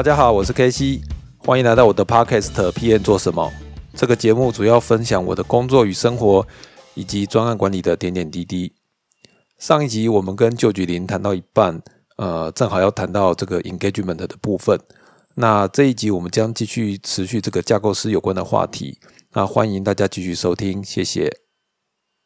大家好，我是 K C，欢迎来到我的 Podcast PM 做什么？这个节目主要分享我的工作与生活，以及专案管理的点点滴滴。上一集我们跟旧举林谈到一半，呃，正好要谈到这个 engagement 的部分。那这一集我们将继续持续这个架构师有关的话题。那欢迎大家继续收听，谢谢。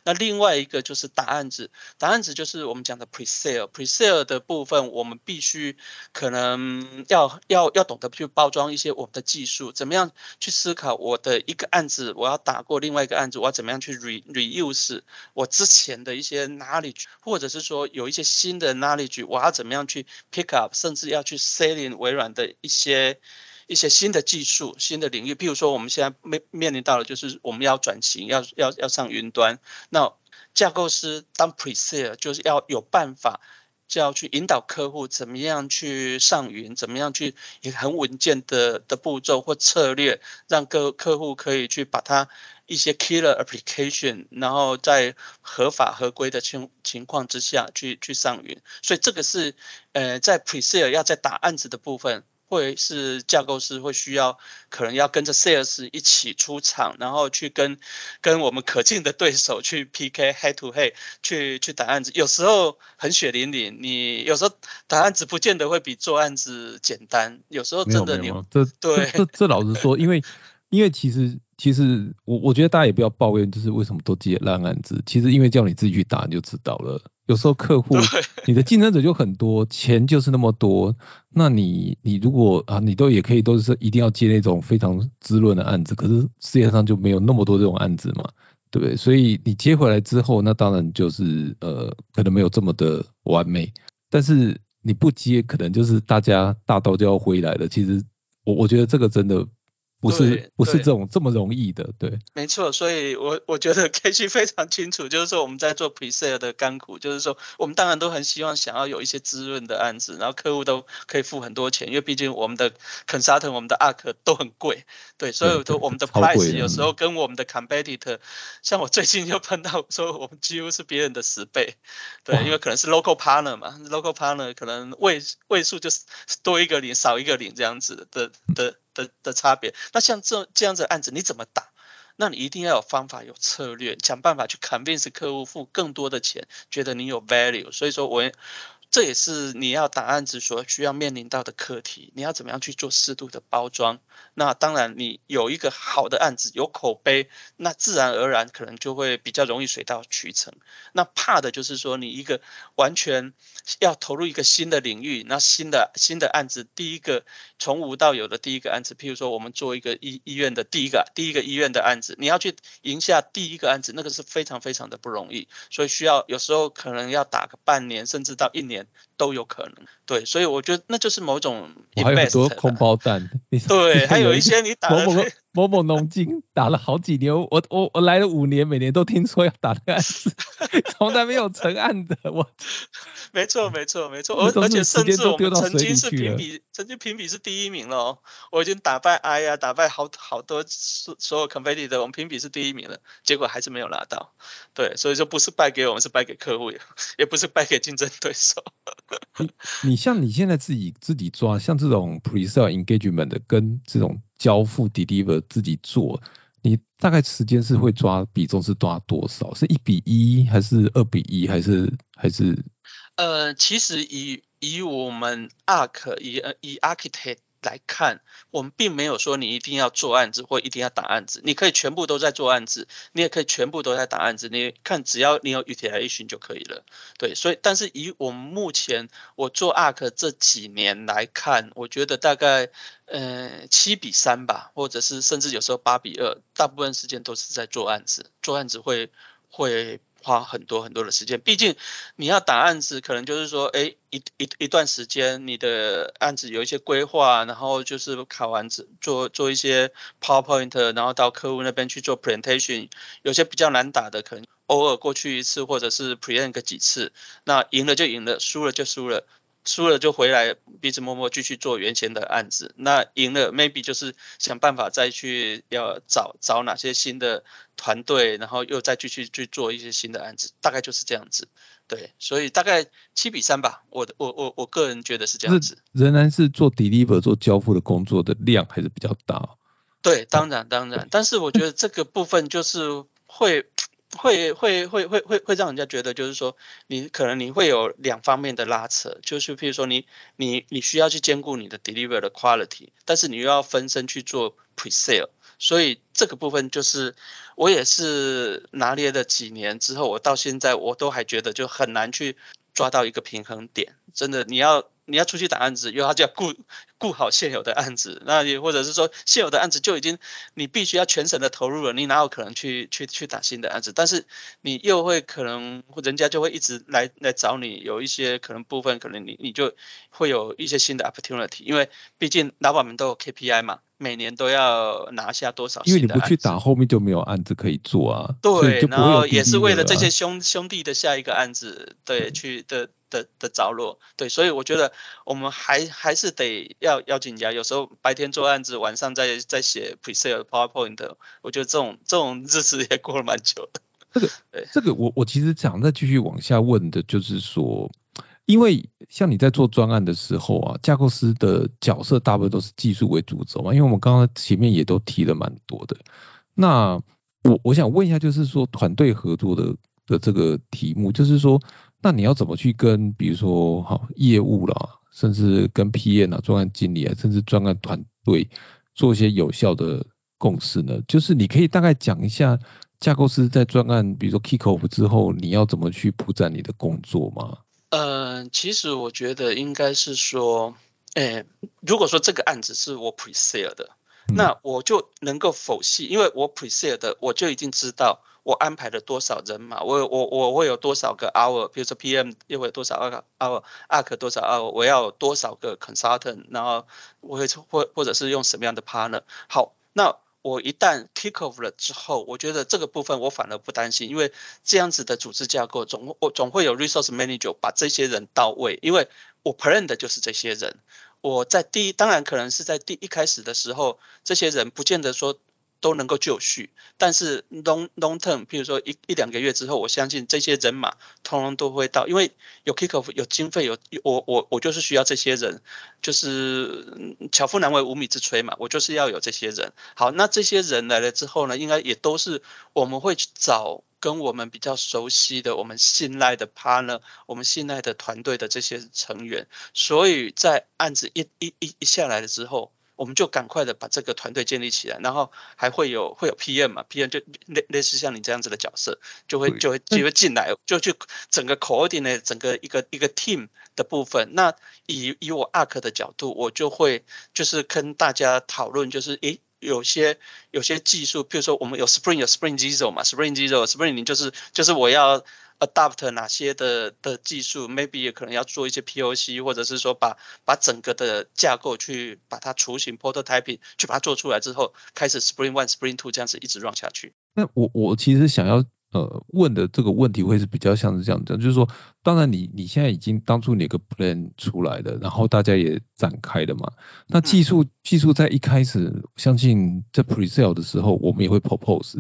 那另外一个就是答案子，答案子就是我们讲的 pre-sale，pre-sale 的部分，我们必须可能要要要懂得去包装一些我们的技术，怎么样去思考我的一个案子，我要打过另外一个案子，我要怎么样去 re reuse 我之前的一些 knowledge，或者是说有一些新的 knowledge，我要怎么样去 pick up，甚至要去 selling 微软的一些。一些新的技术、新的领域，譬如说我们现在面面临到了，就是我们要转型，要要要上云端。那架构师当 pre-sale 就是要有办法，就要去引导客户怎么样去上云，怎么样去一个很稳健的的步骤或策略，让各客户可以去把它一些 killer application，然后在合法合规的情情况之下去去上云。所以这个是呃在 pre-sale 要在打案子的部分。会是架构师会需要，可能要跟着 sales 一起出场，然后去跟跟我们可敬的对手去 PK head to head 去去打案子，有时候很血淋淋，你有时候打案子不见得会比做案子简单，有时候真的你这对这这老实说，因为因为其实其实我我觉得大家也不要抱怨，就是为什么都接烂案子，其实因为叫你自己去打你就知道了。有时候客户，你的竞争者就很多，钱就是那么多，那你你如果啊，你都也可以都是一定要接那种非常滋润的案子，可是世界上就没有那么多这种案子嘛，对不对？所以你接回来之后，那当然就是呃，可能没有这么的完美，但是你不接，可能就是大家大刀就要回来了。其实我我觉得这个真的。不是不是这种这么容易的，对，没错，所以我我觉得 K G 非常清楚，就是说我们在做 pre-sale 的干股，就是说我们当然都很希望想要有一些滋润的案子，然后客户都可以付很多钱，因为毕竟我们的 consultant、我们的 arc 都很贵，对，所以都我们的 price 有时候跟我们的 competitor，像我最近就碰到说我们几乎是别人的十倍，对，因为可能是 local partner 嘛，local partner 可能位位数就是多一个零少一个零这样子的的。的的差别，那像这这样子案子你怎么打？那你一定要有方法、有策略，想办法去 convince 客户付更多的钱，觉得你有 value。所以说我。这也是你要打案子所需要面临到的课题，你要怎么样去做适度的包装？那当然，你有一个好的案子，有口碑，那自然而然可能就会比较容易水到渠成。那怕的就是说，你一个完全要投入一个新的领域，那新的新的案子，第一个从无到有的第一个案子，譬如说我们做一个医医院的第一个第一个医院的案子，你要去赢下第一个案子，那个是非常非常的不容易，所以需要有时候可能要打个半年，甚至到一年。都有可能，对，所以我觉得那就是某种。还有很多空包弹，对，还有一些你打某某某某农金打了好几年，我我我来了五年，每年都听说要打的案子，从来没有成案的，我。没错，没错，没错，而而且甚至我们曾经是评比，曾经评比是第一名了哦，我已经打败 I 呀，打败好好多所所有 competitor，我们评比是第一名了，结果还是没有拿到，对，所以说不是败给我们，是败给客户，也不是败给竞争对手。你你像你现在自己自己抓，像这种 pre-sale engagement 的跟这种交付 deliver 自己做。你大概时间是会抓比重是抓多少？是一比一还是二比一还是还是？呃，其实以以我们 Arc 以以 Architect。来看，我们并没有说你一定要做案子或一定要打案子，你可以全部都在做案子，你也可以全部都在打案子。你看，只要你有预体来预巡就可以了。对，所以但是以我们目前我做 Arc 这几年来看，我觉得大概呃七比三吧，或者是甚至有时候八比二，大部分时间都是在做案子，做案子会会。花很多很多的时间，毕竟你要打案子，可能就是说，哎，一一一段时间，你的案子有一些规划，然后就是考完子做做一些 PowerPoint，然后到客户那边去做 presentation，有些比较难打的，可能偶尔过去一次，或者是 present 个几次，那赢了就赢了，输了就输了。输了就回来，彼此默默继续做原先的案子。那赢了，maybe 就是想办法再去要找找哪些新的团队，然后又再继续去做一些新的案子，大概就是这样子。对，所以大概七比三吧，我的我我我个人觉得是这样子。仍然是做 deliver 做交付的工作的量还是比较大。对，当然当然，但是我觉得这个部分就是会会会会会会会让人家觉得就是说你可能你会有两方面的拉扯，就是譬如说你你你需要去兼顾你的 deliver 的 quality，但是你又要分身去做 pre-sale。所以这个部分就是我也是拿捏了几年之后，我到现在我都还觉得就很难去抓到一个平衡点。真的，你要你要出去打案子，因为他就要顾顾好现有的案子，那也或者是说现有的案子就已经你必须要全神的投入了，你哪有可能去去去打新的案子？但是你又会可能人家就会一直来来找你，有一些可能部分可能你你就会有一些新的 opportunity，因为毕竟老板们都有 KPI 嘛。每年都要拿下多少？因为你不去打，后面就没有案子可以做啊。对，然后也是为了这些兄兄弟的下一个案子，对，去的的的着落。对，所以我觉得我们还还是得要要紧加。有时候白天做案子，晚上在在写 presale PowerPoint，我觉得这种这种日子也过了蛮久的。这个，这个我我其实想再继续往下问的，就是说。因为像你在做专案的时候啊，架构师的角色大部分都是技术为主轴嘛。因为我们刚刚前面也都提了蛮多的。那我我想问一下，就是说团队合作的的这个题目，就是说，那你要怎么去跟比如说好业务啦，甚至跟 PM 啊、专案经理啊，甚至专案团队做一些有效的共识呢？就是你可以大概讲一下架构师在专案，比如说 kick off 之后，你要怎么去铺展你的工作吗？嗯，其实我觉得应该是说，诶，如果说这个案子是我 presale 的，那我就能够否系，因为我 presale 的，我就已经知道我安排了多少人嘛，我我我会有多少个 hour，比如说 PM 又会有多少个 hour，arc 多少 hour，我要多少个 consultant，然后我会或或者是用什么样的 partner，好，那。我一旦 kick off 了之后，我觉得这个部分我反而不担心，因为这样子的组织架构总我总会有 resource manager 把这些人到位，因为我 plan 的就是这些人。我在第一，当然可能是在第一开始的时候，这些人不见得说。都能够就绪，但是 long long term，譬如说一一两个月之后，我相信这些人马通通都会到，因为有 kick off，有经费，有我我我就是需要这些人，就是巧妇难为无米之炊嘛，我就是要有这些人。好，那这些人来了之后呢，应该也都是我们会去找跟我们比较熟悉的、我们信赖的 partner，我们信赖的团队的这些成员，所以在案子一一一一下来了之后。我们就赶快的把这个团队建立起来，然后还会有会有 PM 嘛，PM 就类类似像你这样子的角色，就会就会就会进来，就去整个 coordinate 整个一个一个 team 的部分。那以以我 ARC 的角度，我就会就是跟大家讨论，就是诶有些有些技术，譬如说我们有 Spring 有 Spring Zero 嘛，Spring Zero Spring 你就是就是我要。Adopt 哪些的的技术，maybe 也可能要做一些 POC，或者是说把把整个的架构去把它雏形 prototyping 去把它做出来之后，开始 Spring One、Spring Two 这样子一直 run 下去。那我我其实想要呃问的这个问题会是比较像是这样讲，就是说，当然你你现在已经当初你个 plan 出来的，然后大家也展开了嘛。那技术技术在一开始，相信在 presale 的时候，我们也会 propose，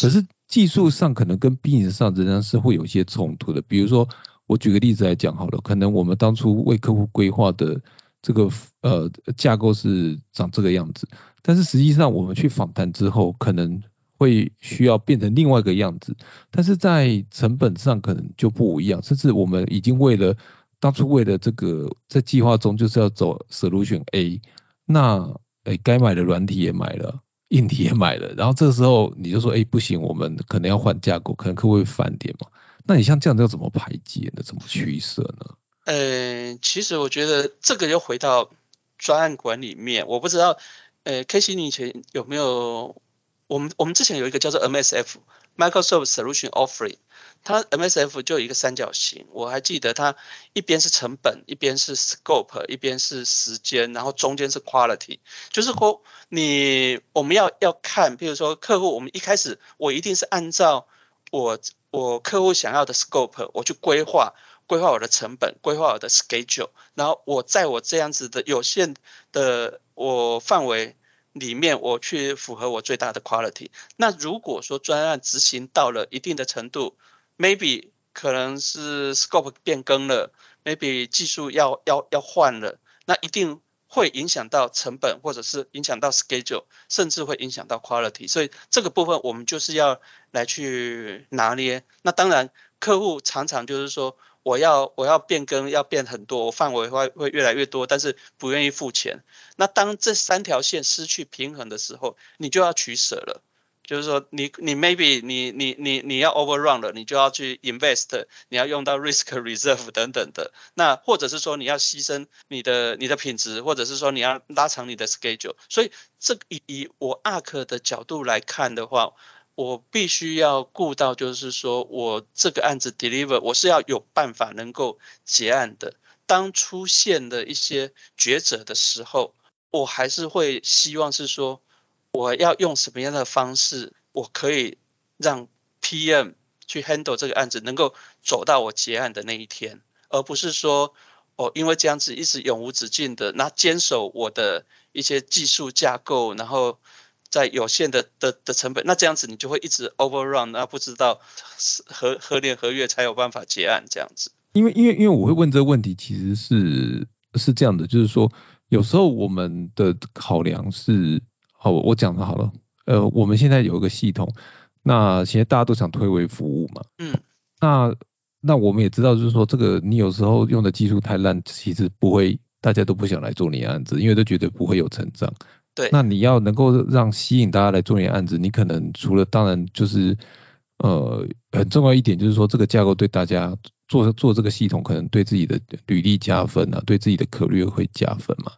可是。技术上可能跟 business 上仍然是会有一些冲突的。比如说，我举个例子来讲好了，可能我们当初为客户规划的这个呃架构是长这个样子，但是实际上我们去访谈之后，可能会需要变成另外一个样子，但是在成本上可能就不一样，甚至我们已经为了当初为了这个在计划中就是要走 solution A，那诶该买的软体也买了。硬体也买了，然后这时候你就说，哎，不行，我们可能要换架构，可能客户会翻点嘛。那你像这样要怎么排解呢？怎么取舍呢？呃，其实我觉得这个又回到专案管理面，我不知道，呃，K C 你以前有没有？我们我们之前有一个叫做 M S F Microsoft Solution Offering。它 MSF 就有一个三角形，我还记得它一边是成本，一边是 scope，一边是时间，然后中间是 quality。就是说你我们要要看，比如说客户，我们一开始我一定是按照我我客户想要的 scope，我去规划规划我的成本，规划我的 schedule，然后我在我这样子的有限的我范围里面，我去符合我最大的 quality。那如果说专案执行到了一定的程度，maybe 可能是 scope 变更了，maybe 技术要要要换了，那一定会影响到成本，或者是影响到 schedule，甚至会影响到 quality。所以这个部分我们就是要来去拿捏。那当然，客户常常就是说，我要我要变更，要变很多，范围会会越来越多，但是不愿意付钱。那当这三条线失去平衡的时候，你就要取舍了。就是说，你你 maybe 你你你你要 overrun 了，你就要去 invest，你要用到 risk reserve 等等的。那或者是说你要牺牲你的你的品质，或者是说你要拉长你的 schedule。所以这以以我 arc 的角度来看的话，我必须要顾到，就是说我这个案子 deliver，我是要有办法能够结案的。当出现的一些抉择的时候，我还是会希望是说。我要用什么样的方式，我可以让 PM 去 handle 这个案子，能够走到我结案的那一天，而不是说，哦，因为这样子一直永无止境的，那坚守我的一些技术架构，然后在有限的的的成本，那这样子你就会一直 overrun，那不知道何何年何月才有办法结案这样子。因为因为因为我会问这个问题，其实是是这样的，就是说有时候我们的考量是。好，我讲的好了。呃，我们现在有一个系统，那现在大家都想推为服务嘛。嗯。那那我们也知道，就是说这个你有时候用的技术太烂，其实不会，大家都不想来做你案子，因为都觉得不会有成长。对。那你要能够让吸引大家来做你案子，你可能除了当然就是呃很重要一点，就是说这个架构对大家做做这个系统，可能对自己的履历加分啊，对自己的可略会加分嘛。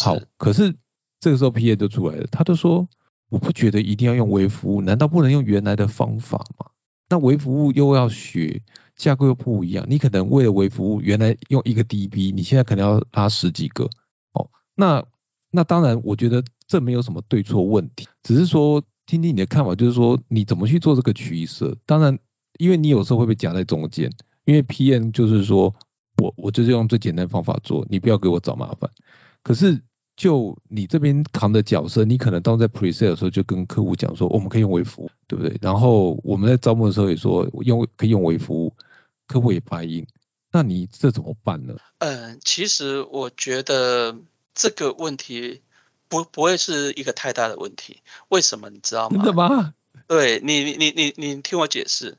好，可是。这个时候 P A 就出来了，他就说我不觉得一定要用微服务，难道不能用原来的方法吗？那微服务又要学架构又不一样，你可能为了微服务原来用一个 D B，你现在可能要拉十几个哦。那那当然，我觉得这没有什么对错问题，只是说听听你的看法，就是说你怎么去做这个取舍。当然，因为你有时候会被夹在中间，因为 P M 就是说我我就是用最简单方法做，你不要给我找麻烦。可是就你这边扛的角色，你可能当在 presale 的时候就跟客户讲说，我们可以用微服务，对不对？然后我们在招募的时候也说用可以用微服务，客户也答应。那你这怎么办呢？嗯，其实我觉得这个问题不不会是一个太大的问题。为什么你知道吗？真的吗？对你你你你你听我解释。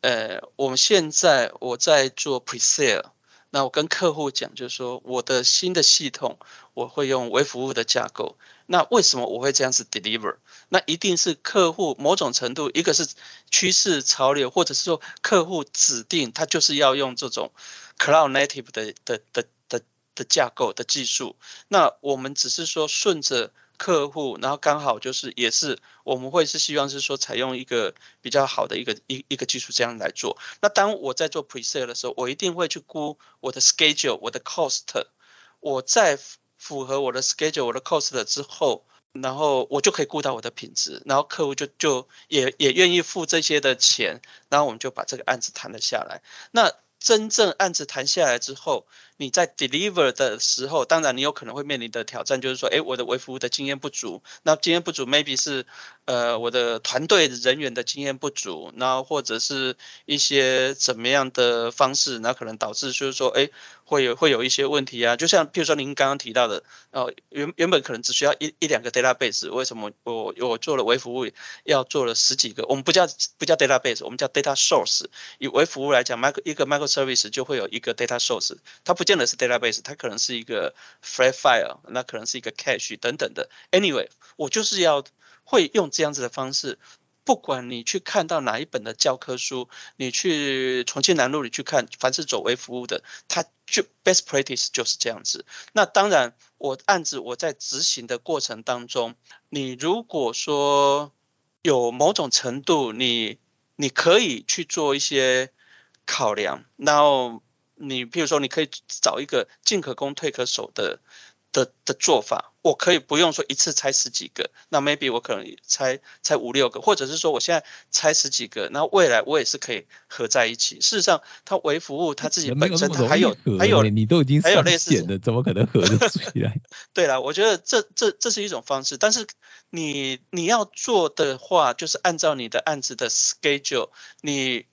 呃，我们现在我在做 presale。那我跟客户讲，就是说我的新的系统我会用微服务的架构。那为什么我会这样子 deliver？那一定是客户某种程度，一个是趋势潮流，或者是说客户指定他就是要用这种 cloud native 的的的的架构的技术。那我们只是说顺着。客户，然后刚好就是也是我们会是希望是说采用一个比较好的一个一一个技术这样来做。那当我在做 presale 的时候，我一定会去估我的 schedule、我的 cost。我在符合我的 schedule、我的 cost 之后，然后我就可以估到我的品质，然后客户就就也也愿意付这些的钱，然后我们就把这个案子谈了下来。那真正案子谈下来之后，你在 deliver 的时候，当然你有可能会面临的挑战就是说，哎，我的微服务的经验不足。那经验不足，maybe 是呃我的团队人员的经验不足，然后或者是一些怎么样的方式，那可能导致就是说，哎，会有会有一些问题啊。就像譬如说您刚刚提到的，哦，原原本可能只需要一一两个 database，为什么我我做了微服务要做了十几个？我们不叫不叫 database，我们叫 data source。以微服务来讲，micro 一个 micro service 就会有一个 data source，它不见得是 database，它可能是一个 flat file，那可能是一个 cache 等等的。Anyway，我就是要会用这样子的方式，不管你去看到哪一本的教科书，你去重庆南路里去看，凡是走微服务的，它就 best practice 就是这样子。那当然，我案子我在执行的过程当中，你如果说有某种程度，你你可以去做一些。考量，然后你比如说，你可以找一个进可攻退可守的的的做法。我可以不用说一次拆十几个，那 maybe 我可能拆拆五六个，或者是说我现在拆十几个，那未来我也是可以合在一起。事实上，它微服务它自己本身它还有还有你都已经还有类似的，怎么可能合得起来？对了，我觉得这这这是一种方式，但是你你要做的话，就是按照你的案子的 schedule，你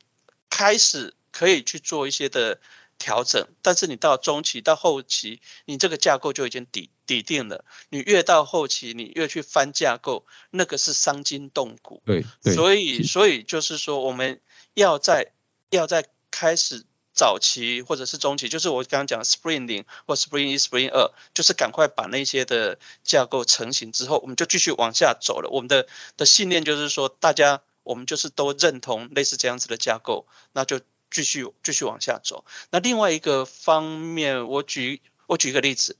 开始。可以去做一些的调整，但是你到中期到后期，你这个架构就已经底底定了。你越到后期，你越去翻架构，那个是伤筋动骨。对对，所以所以就是说，我们要在要在开始。早期或者是中期，就是我刚刚讲 Spring 零或 Spring 一、Spring 二，就是赶快把那些的架构成型之后，我们就继续往下走了。我们的的信念就是说，大家我们就是都认同类似这样子的架构，那就继续继续往下走。那另外一个方面，我举我举一个例子。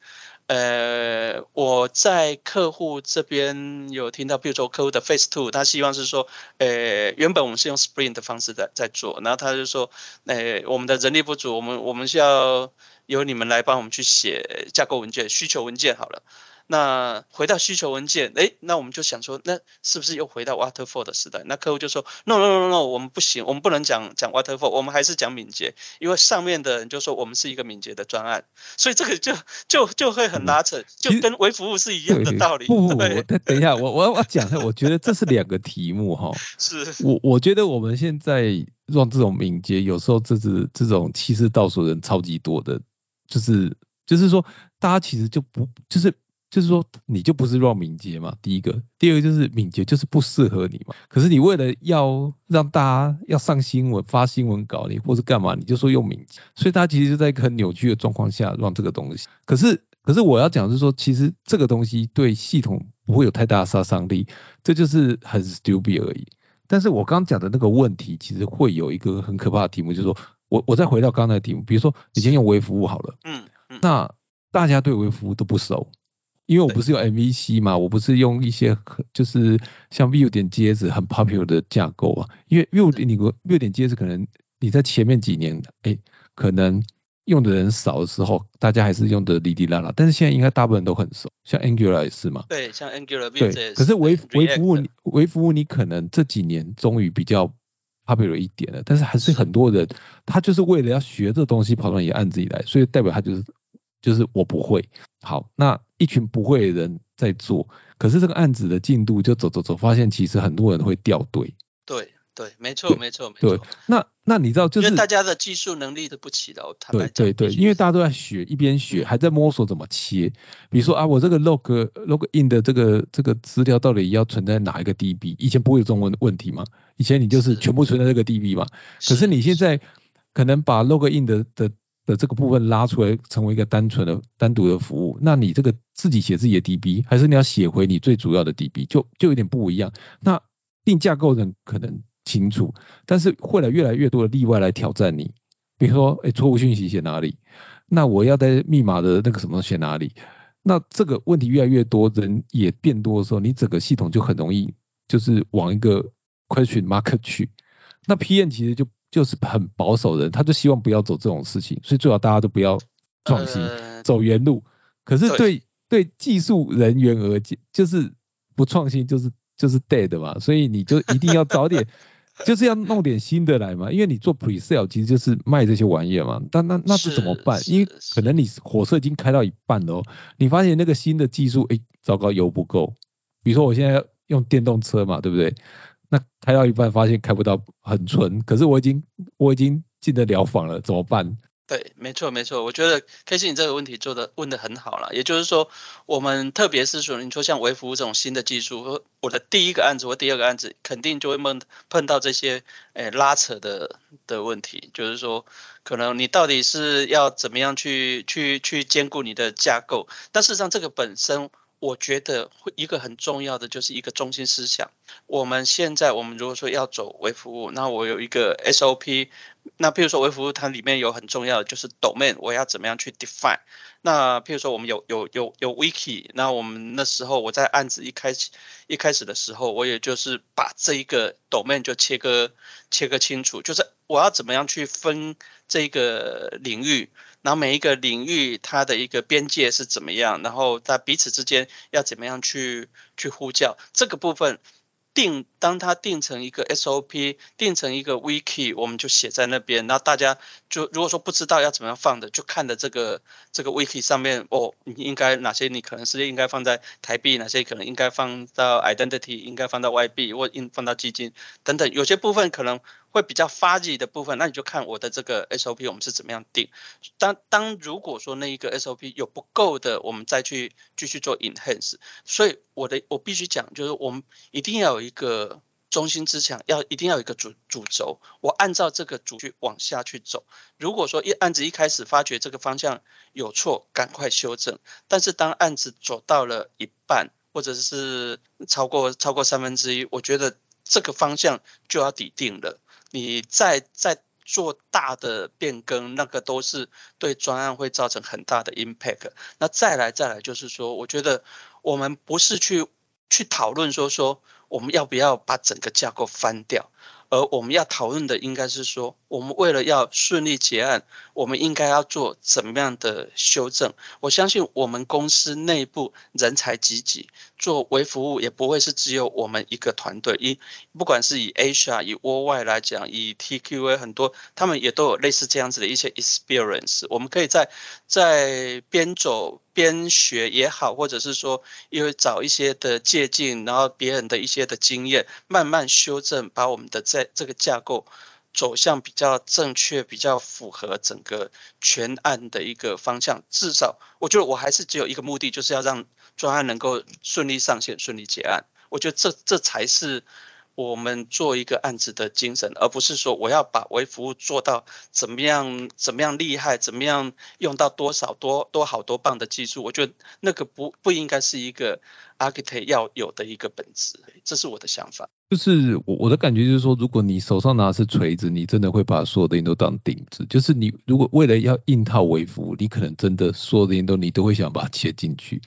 呃，我在客户这边有听到，比如说客户的 Phase Two，他希望是说，呃，原本我们是用 Spring 的方式在在做，然后他就说，呃，我们的人力不足，我们我们需要由你们来帮我们去写架构文件、需求文件好了。那回到需求文件，哎，那我们就想说，那是不是又回到 Waterfall 的时代？那客户就说，No No No No，我们不行，我们不能讲讲 Waterfall，我们还是讲敏捷，因为上面的人就说我们是一个敏捷的专案，所以这个就就就会很拉扯，就跟微服务是一样的道理。不不不，等一下，我我我讲一下，我觉得这是两个题目哈。是。我我觉得我们现在让这种敏捷，有时候这是这种气势倒数人超级多的，就是就是说，大家其实就不就是。就是说，你就不是 run 敏捷嘛？第一个，第二个就是敏捷就是不适合你嘛。可是你为了要让大家要上新闻、发新闻稿，你或是干嘛，你就说用敏捷。所以大家其实就在一个很扭曲的状况下让这个东西。可是，可是我要讲是说，其实这个东西对系统不会有太大的杀伤力，这就是很 stupid 而已。但是我刚刚讲的那个问题，其实会有一个很可怕的题目，就是说我我再回到刚才的题目，比如说你先用微服务好了，嗯嗯，那大家对微服务都不熟。因为我不是用 MVC 嘛，我不是用一些就是像 Vue 点 JS 很 popular 的架构啊。因为 Vue 你 Vue 点 JS 可能你在前面几年，哎，可能用的人少的时候，大家还是用的哩哩啦啦。但是现在应该大部分人都很熟，像 Angular 也是嘛。对，像 Angular。对，可是微微服务微服务你可能这几年终于比较 popular 一点了，但是还是很多人他就是为了要学这东西跑到你案子里来，所以代表他就是就是我不会。好，那。一群不会的人在做，可是这个案子的进度就走走走，发现其实很多人会掉队。对对，没错没错没错。那那你知道，就是大家的技术能力都不齐的。对对对，因为大家都在学，一边学还在摸索怎么切。比如说啊，我这个 log log in 的这个这个资料到底要存在哪一个 DB？以前不会有这种问问题吗？以前你就是全部存在这个 DB 嘛。可是你现在可能把 log in 的的的这个部分拉出来，成为一个单纯的、单独的服务，那你这个自己写自己的 DB，还是你要写回你最主要的 DB，就就有点不一样。那定架构人可能清楚，但是会来越来越多的例外来挑战你。比如说，哎，错误讯息写哪里？那我要在密码的那个什么写哪里？那这个问题越来越多，人也变多的时候，你整个系统就很容易就是往一个 question mark 去。那 PM 其实就。就是很保守的人，他就希望不要走这种事情，所以最好大家都不要创新，走原路。可是对对技术人员而言，就是不创新就是就是 dead 嘛，所以你就一定要早点，就是要弄点新的来嘛。因为你做 pre-sale 其实就是卖这些玩意嘛，但那那是怎么办？因为可能你火车已经开到一半了，你发现那个新的技术，哎，糟糕，油不够。比如说我现在用电动车嘛，对不对？那开到一半发现开不到很纯，可是我已经我已经进得了房了，怎么办？对，没错没错，我觉得 K C 你这个问题做的问的很好了。也就是说，我们特别是说，你说像微服务这种新的技术，我的第一个案子或第二个案子，肯定就会碰碰到这些诶拉扯的的问题。就是说，可能你到底是要怎么样去去去兼顾你的架构，但事实上这个本身。我觉得会一个很重要的就是一个中心思想。我们现在我们如果说要走微服务，那我有一个 SOP。那譬如说微服务它里面有很重要的就是 domain，我要怎么样去 define？那譬如说我们有有有有 wiki，那我们那时候我在案子一开始一开始的时候，我也就是把这一个 domain 就切割切割清楚，就是我要怎么样去分这个领域。然后每一个领域它的一个边界是怎么样，然后它彼此之间要怎么样去去呼叫这个部分定当它定成一个 SOP，定成一个 Wiki，我们就写在那边。那大家就如果说不知道要怎么样放的，就看着这个这个 Wiki 上面哦，你应该哪些你可能是应该放在台币，哪些可能应该放到 Identity，应该放到外币或应放到基金等等。有些部分可能会比较发 y 的部分，那你就看我的这个 SOP 我们是怎么样定。当当如果说那一个 SOP 有不够的，我们再去继续做 Enhance。所以我的我必须讲，就是我们一定要有一个中心之强，要一定要有一个主主轴，我按照这个主去往下去走。如果说一案子一开始发觉这个方向有错，赶快修正。但是当案子走到了一半，或者是超过超过三分之一，我觉得这个方向就要抵定了。你再再做大的变更，那个都是对专案会造成很大的 impact。那再来再来就是说，我觉得。我们不是去去讨论说说我们要不要把整个架构翻掉，而我们要讨论的应该是说，我们为了要顺利结案，我们应该要做怎么样的修正？我相信我们公司内部人才济济，做微服务也不会是只有我们一个团队。以不管是以 Asia 以 World 外来讲，以 TQA 很多，他们也都有类似这样子的一些 experience。我们可以在在边走。边学也好，或者是说，因为找一些的借鉴，然后别人的一些的经验，慢慢修正，把我们的在这个架构走向比较正确、比较符合整个全案的一个方向。至少，我觉得我还是只有一个目的，就是要让专案能够顺利上线、顺利结案。我觉得这这才是。我们做一个案子的精神，而不是说我要把微服务做到怎么样怎么样厉害，怎么样用到多少多多好多棒的技术。我觉得那个不不应该是一个 architect 要有的一个本质，这是我的想法。就是我我的感觉就是说，如果你手上拿的是锤子，你真的会把所有的人都当钉子。就是你如果为了要硬套微服务，你可能真的所有的人都你都会想把它切进去。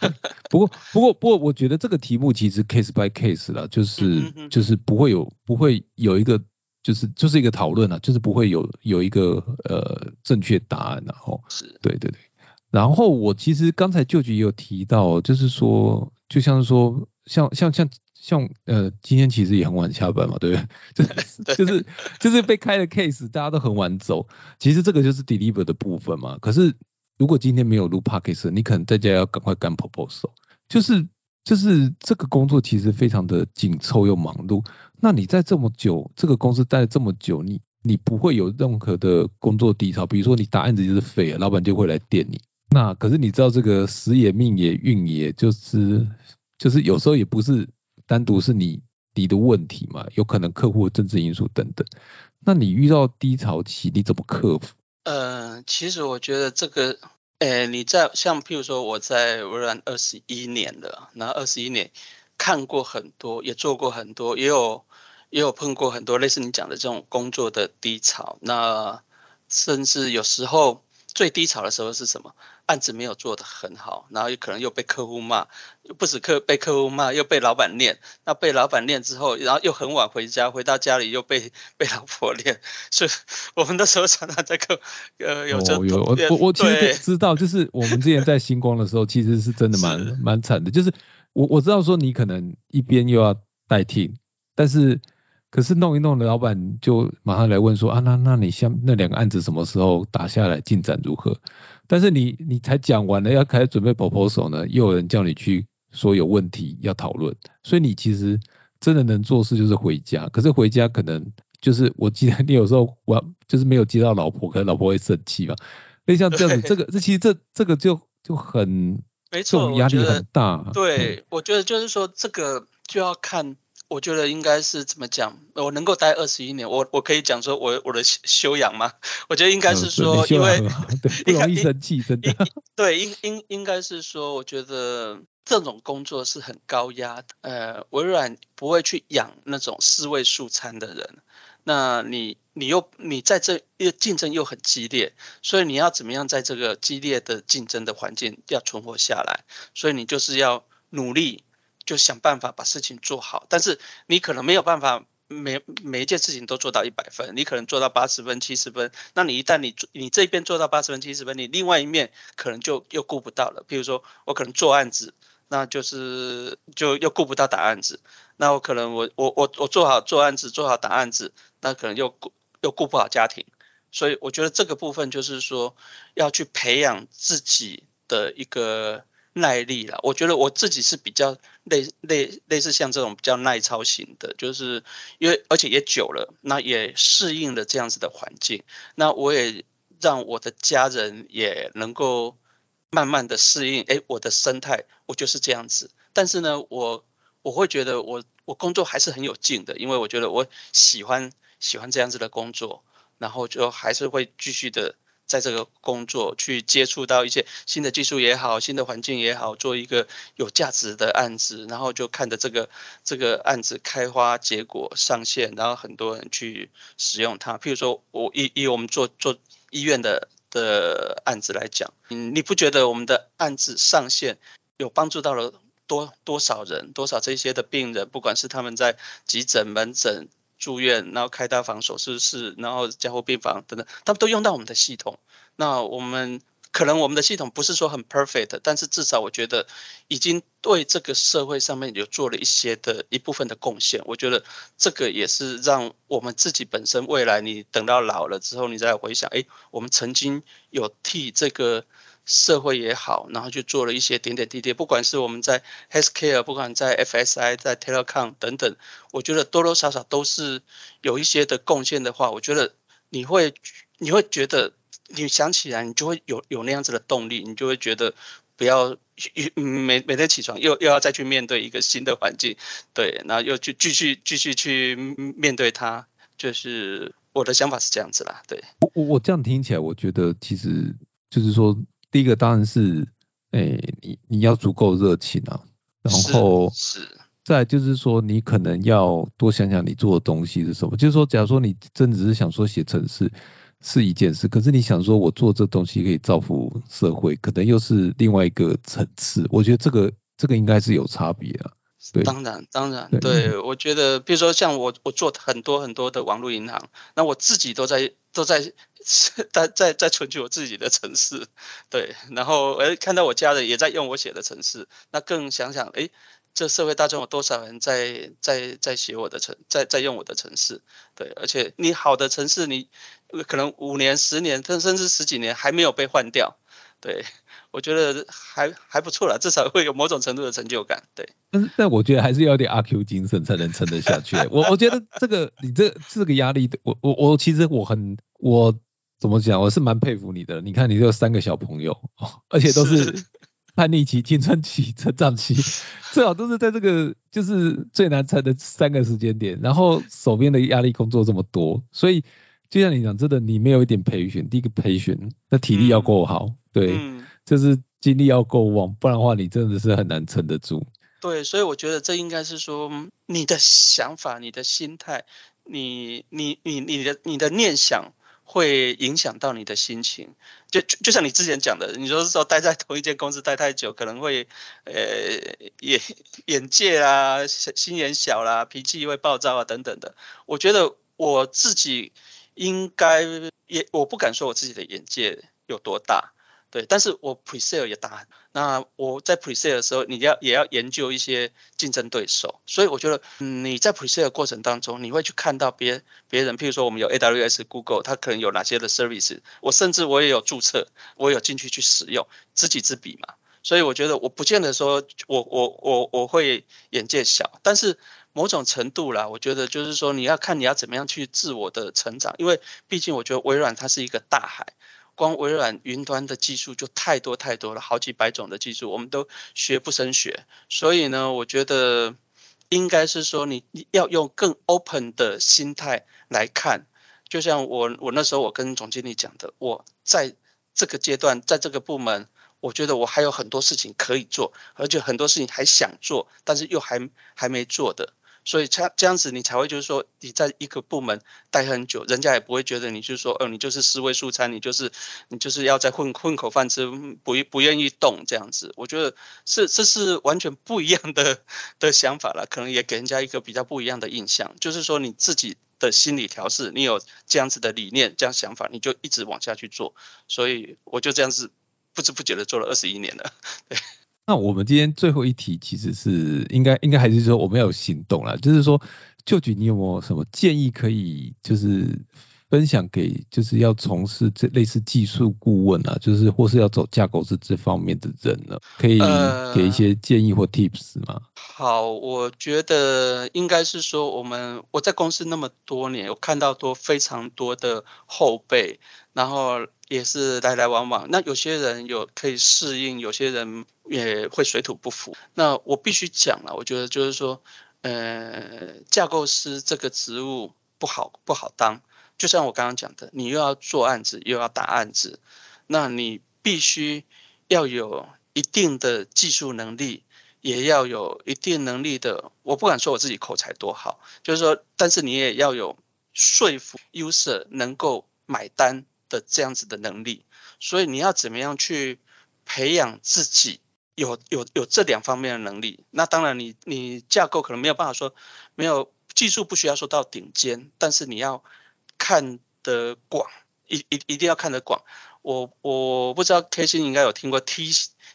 不过，不过，不过，我觉得这个题目其实 case by case 啦，就是就是不会有不会有一个就是就是一个讨论啊，就是不会有有一个呃正确答案然后是对对对。然后我其实刚才旧局也有提到，就是说，就像是说，像像像像呃，今天其实也很晚下班嘛，对不对？就是 就是就是被开了 case，大家都很晚走，其实这个就是 deliver 的部分嘛。可是。如果今天没有录 podcast，你可能在家要赶快干 proposal，就是就是这个工作其实非常的紧凑又忙碌。那你在这么久这个公司待了这么久，你你不会有任何的工作低潮，比如说你打案子就是废了，老板就会来电你。那可是你知道这个时也命也运也，就是就是有时候也不是单独是你你的问题嘛，有可能客户的政治因素等等。那你遇到低潮期你怎么克服？呃，其实我觉得这个，诶，你在像譬如说我在微软二十一年了，那二十一年看过很多，也做过很多，也有也有碰过很多类似你讲的这种工作的低潮，那甚至有时候。最低潮的时候是什么？案子没有做得很好，然后又可能又被客户骂，不止客被客户骂，又被老板念。那被老板念之后，然后又很晚回家，回到家里又被 被老婆念。所以我们那时候常常在客呃有这有我我我其实知道，就是我们之前在星光的时候，其实是真的蛮蛮惨的。就是我我知道说你可能一边又要代替，但是。可是弄一弄的老板就马上来问说啊，那那你像那两个案子什么时候打下来，进展如何？但是你你才讲完了，要开始准备 proposal 呢，又有人叫你去说有问题要讨论，所以你其实真的能做事就是回家。可是回家可能就是我记得你有时候我就是没有接到老婆，可能老婆会生气嘛。那像这样子，这个这其实这这个就就很没错，压力很大。对，我觉得就是说这个就要看。我觉得应该是怎么讲？我能够待二十一年，我我可以讲说我我的修养吗？我觉得应该是说，因为 不容易生气，真的。对，应应应该是说，我觉得这种工作是很高压的。呃，微软不会去养那种四位数餐的人。那你你又你在这又竞争又很激烈，所以你要怎么样在这个激烈的竞争的环境要存活下来？所以你就是要努力。就想办法把事情做好，但是你可能没有办法每每一件事情都做到一百分，你可能做到八十分、七十分。那你一旦你你这边做到八十分、七十分，你另外一面可能就又顾不到了。比如说，我可能做案子那就是就又顾不到打案子，那我可能我我我我做好做案子，做好打案子，那可能又顾又顾不好家庭，所以我觉得这个部分就是说要去培养自己的一个耐力了。我觉得我自己是比较类类类似像这种比较耐操型的，就是因为而且也久了，那也适应了这样子的环境，那我也让我的家人也能够。慢慢的适应，哎，我的生态我就是这样子。但是呢，我我会觉得我我工作还是很有劲的，因为我觉得我喜欢喜欢这样子的工作，然后就还是会继续的在这个工作去接触到一些新的技术也好，新的环境也好，做一个有价值的案子，然后就看着这个这个案子开花结果上线，然后很多人去使用它。譬如说我以以我们做做医院的。的案子来讲，嗯，你不觉得我们的案子上线有帮助到了多多少人，多少这些的病人，不管是他们在急诊、门诊、住院，然后开大房、手术室，然后加护病房等等，他们都用到我们的系统，那我们。可能我们的系统不是说很 perfect，但是至少我觉得已经对这个社会上面有做了一些的一部分的贡献。我觉得这个也是让我们自己本身未来你等到老了之后，你再回想，哎，我们曾经有替这个社会也好，然后去做了一些点点滴滴，不管是我们在 healthcare，不管在 FSI，在 telecom 等等，我觉得多多少少都是有一些的贡献的话，我觉得你会你会觉得。你想起来，你就会有有那样子的动力，你就会觉得不要每每天起床又又要再去面对一个新的环境，对，然后又去继续继续去面对它，就是我的想法是这样子啦，对。我我我这样听起来，我觉得其实就是说，第一个当然是，哎，你你要足够热情啊，然后是，再就是说，你可能要多想想你做的东西是什么，就是说，假如说你真只是想说写程式。是一件事，可是你想说，我做这东西可以造福社会，可能又是另外一个层次。我觉得这个这个应该是有差别啊。对，当然当然，对我觉得，比如说像我我做很多很多的网络银行，那我自己都在都在 在在在存取我自己的城市，对，然后哎看到我家人也在用我写的城市，那更想想哎。这社会大众有多少人在在在写我的城，在在用我的城市？对，而且你好的城市，你可能五年、十年，甚甚至十几年还没有被换掉。对，我觉得还还不错了，至少会有某种程度的成就感。对，但是但我觉得还是要点阿 Q 精神才能撑得下去。我我觉得这个你这这个压力，我我我其实我很我怎么讲，我是蛮佩服你的。你看你有三个小朋友，而且都是。叛逆期、青春期、成长期，最好都是在这个就是最难撑的三个时间点。然后手边的压力工作这么多，所以就像你讲，真的你没有一点培训，第一个培训，那体力要够好，对，就是精力要够旺，不然的话你真的是很难撑得住。对，所以我觉得这应该是说你的想法、你的心态、你、你、你、你的、你的念想。会影响到你的心情，就就就像你之前讲的，你说是说待在同一间公司待太久，可能会呃眼眼界啊心眼小啦，脾气会暴躁啊等等的。我觉得我自己应该也我不敢说我自己的眼界有多大。对，但是我 presale 也大，那我在 presale 的时候，你要也要研究一些竞争对手，所以我觉得你在 presale 过程当中，你会去看到别别人，譬如说我们有 AWS、Google，它可能有哪些的 service，我甚至我也有注册，我有进去去使用，知己知彼嘛，所以我觉得我不见得说我我我我会眼界小，但是某种程度啦，我觉得就是说你要看你要怎么样去自我的成长，因为毕竟我觉得微软它是一个大海。光微软云端的技术就太多太多了，好几百种的技术，我们都学不胜学。所以呢，我觉得应该是说，你要用更 open 的心态来看。就像我我那时候我跟总经理讲的，我在这个阶段，在这个部门，我觉得我还有很多事情可以做，而且很多事情还想做，但是又还还没做的。所以这这样子你才会就是说你在一个部门待很久，人家也不会觉得你就是说，哦，你就是思维素餐，你就是你就是要在混混口饭吃，不不愿意动这样子。我觉得是这是完全不一样的的想法了，可能也给人家一个比较不一样的印象，就是说你自己的心理调试，你有这样子的理念、这样想法，你就一直往下去做。所以我就这样子不知不觉的做了二十一年了，对。那我们今天最后一题其实是应该应该还是说我们要有行动了，就是说，就举你有没有什么建议可以就是分享给就是要从事这类似技术顾问啊，就是或是要走架构师这方面的人呢，可以给一些建议或 tips 吗？好，我觉得应该是说我们我在公司那么多年，我看到多非常多的后辈，然后。也是来来往往，那有些人有可以适应，有些人也会水土不服。那我必须讲了，我觉得就是说，呃，架构师这个职务不好不好当。就像我刚刚讲的，你又要做案子，又要打案子，那你必须要有一定的技术能力，也要有一定能力的。我不敢说我自己口才多好，就是说，但是你也要有说服 user 能够买单。的这样子的能力，所以你要怎么样去培养自己有有有这两方面的能力？那当然，你你架构可能没有办法说没有技术不需要说到顶尖，但是你要看得广，一一一定要看得广。我我不知道 K 星应该有听过梯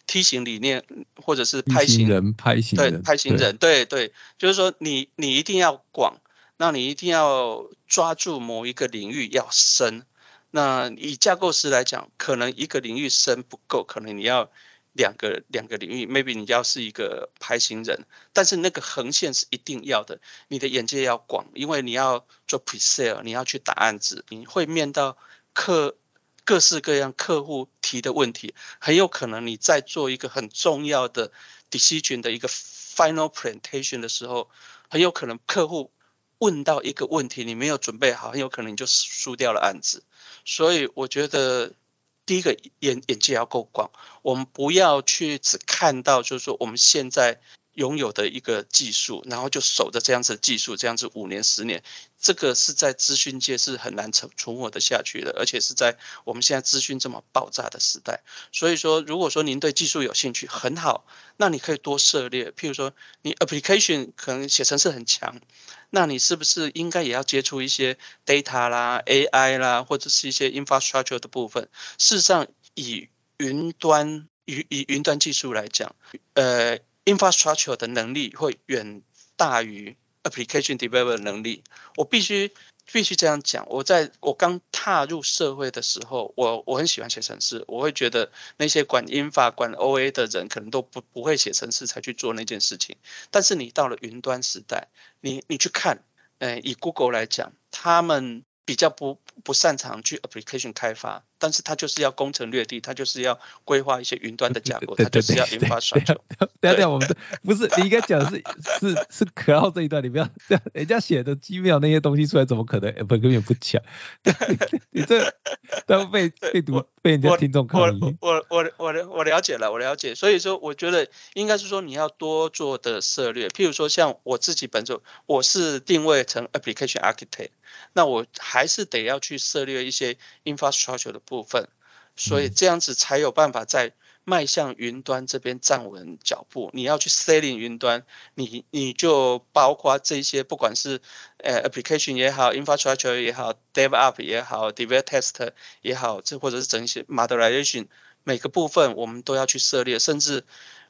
梯形理念，或者是拍型人拍型对拍型人对对，就是说你你一定要广，那你一定要抓住某一个领域要深。那以架构师来讲，可能一个领域深不够，可能你要两个两个领域，maybe 你要是一个排行人，但是那个横线是一定要的，你的眼界要广，因为你要做 pre-sale，你要去打案子，你会面到客各式各样客户提的问题，很有可能你在做一个很重要的 decision 的一个 final presentation 的时候，很有可能客户问到一个问题，你没有准备好，很有可能你就输掉了案子。所以我觉得，第一个眼眼界要够广，我们不要去只看到就是说我们现在。拥有的一个技术，然后就守着这样子的技术，这样子五年十年，这个是在资讯界是很难存存活的下去的，而且是在我们现在资讯这么爆炸的时代。所以说，如果说您对技术有兴趣，很好，那你可以多涉猎。譬如说，你 application 可能写程式很强，那你是不是应该也要接触一些 data 啦、AI 啦，或者是一些 infrastructure 的部分？事实上，以云端以以云端技术来讲，呃。Infrastructure 的能力会远大于 application development 能力。我必须必须这样讲。我在我刚踏入社会的时候，我我很喜欢写程式。我会觉得那些管 infra 管 OA 的人可能都不不会写程式才去做那件事情。但是你到了云端时代，你你去看，呃，以 Google 来讲，他们比较不不擅长去 application 开发。但是他就是要攻城略地，他就是要规划一些云端的架构，他就是要研发需求。等下等下，我们不是你应该讲的是是是可号这一段，你不要这样，人家写的机妙那些东西出来，怎么可能本根本不讲？你这都被被读被人家听众抗议。我我我我我了解了，我了解。所以说，我觉得应该是说你要多做的策略，譬如说像我自己本身，我是定位成 application architect，那我还是得要去涉猎一些 infrastructure 的。部分，所以这样子才有办法在迈向云端这边站稳脚步。你要去 selling 云端，你你就包括这些，不管是呃 application 也好，infrastructure 也好，develop 也好，develop test 也好，这或者是整些 modelization，每个部分我们都要去涉猎，甚至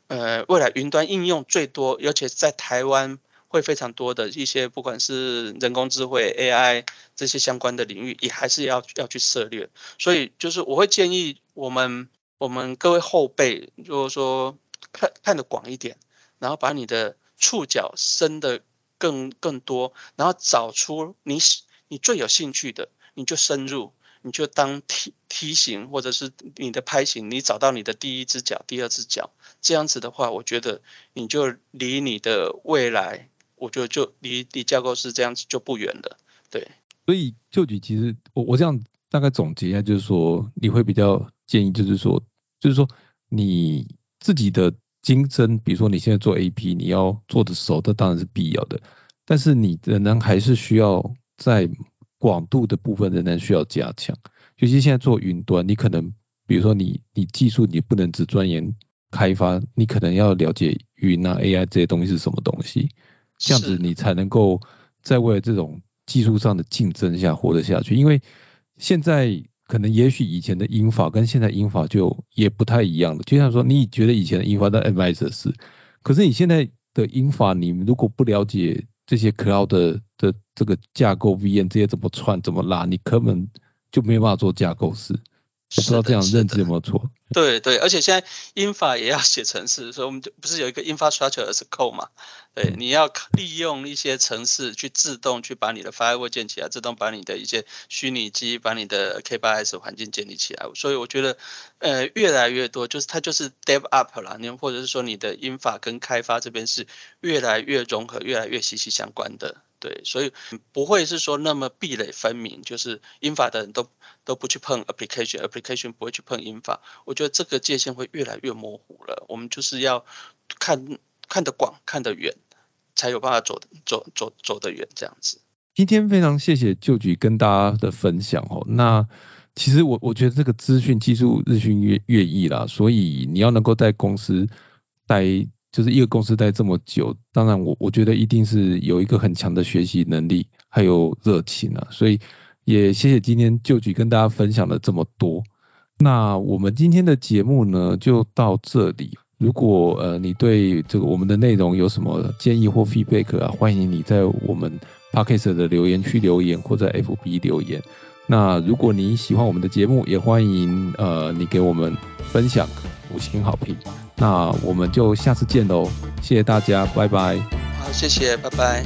呃未来云端应用最多，而且在台湾。会非常多的一些，不管是人工智慧 AI 这些相关的领域，也还是要要去涉猎。所以就是我会建议我们我们各位后辈，如果说看看的广一点，然后把你的触角伸的更更多，然后找出你你最有兴趣的，你就深入，你就当梯梯形或者是你的拍形，你找到你的第一只脚、第二只脚，这样子的话，我觉得你就离你的未来。我觉得就离离架构师这样子就不远了，对。所以就举其实我我这样大概总结一下，就是说你会比较建议，就是说就是说你自己的精深，比如说你现在做 AP，你要做的熟，这当然是必要的。但是你仍然还是需要在广度的部分仍然需要加强。尤其现在做云端，你可能比如说你你技术你不能只钻研开发，你可能要了解云啊 AI 这些东西是什么东西。这样子你才能够在为了这种技术上的竞争下活得下去，因为现在可能也许以前的英法跟现在英法就也不太一样了。就像说，你觉得以前的英法的 advisor 是，可是你现在的英法，你如果不了解这些 cloud 的的这个架构 VM 这些怎么串怎么拉，你根本就没有办法做架构师。不知道这样认知有没有错？对对，而且现在英法也要写程式，所以我们就不是有一个 infrastructure as code 嘛？对，你要利用一些程式去自动去把你的 firewall 建起来，自动把你的一些虚拟机、把你的 K8s 环境建立起来。所以我觉得，呃，越来越多就是它就是 dev up 啦，你或者是说你的英法跟开发这边是越来越融合、越来越息息相关的。对，所以不会是说那么壁垒分明，就是英法的人都都不去碰 application，application 不会去碰英法。我觉得这个界限会越来越模糊了。我们就是要看看得广，看得远，才有办法走走走走得远这样子。今天非常谢谢旧局跟大家的分享哦。那其实我我觉得这个资讯技术日新月月异啦，所以你要能够在公司待。就是一个公司待这么久，当然我我觉得一定是有一个很强的学习能力，还有热情啊，所以也谢谢今天旧局跟大家分享了这么多。那我们今天的节目呢就到这里。如果呃你对这个我们的内容有什么建议或 feedback 啊，欢迎你在我们 podcast 的留言区留言或者 FB 留言。那如果你喜欢我们的节目，也欢迎呃你给我们分享五星好评。那我们就下次见喽，谢谢大家，拜拜。好，谢谢，拜拜。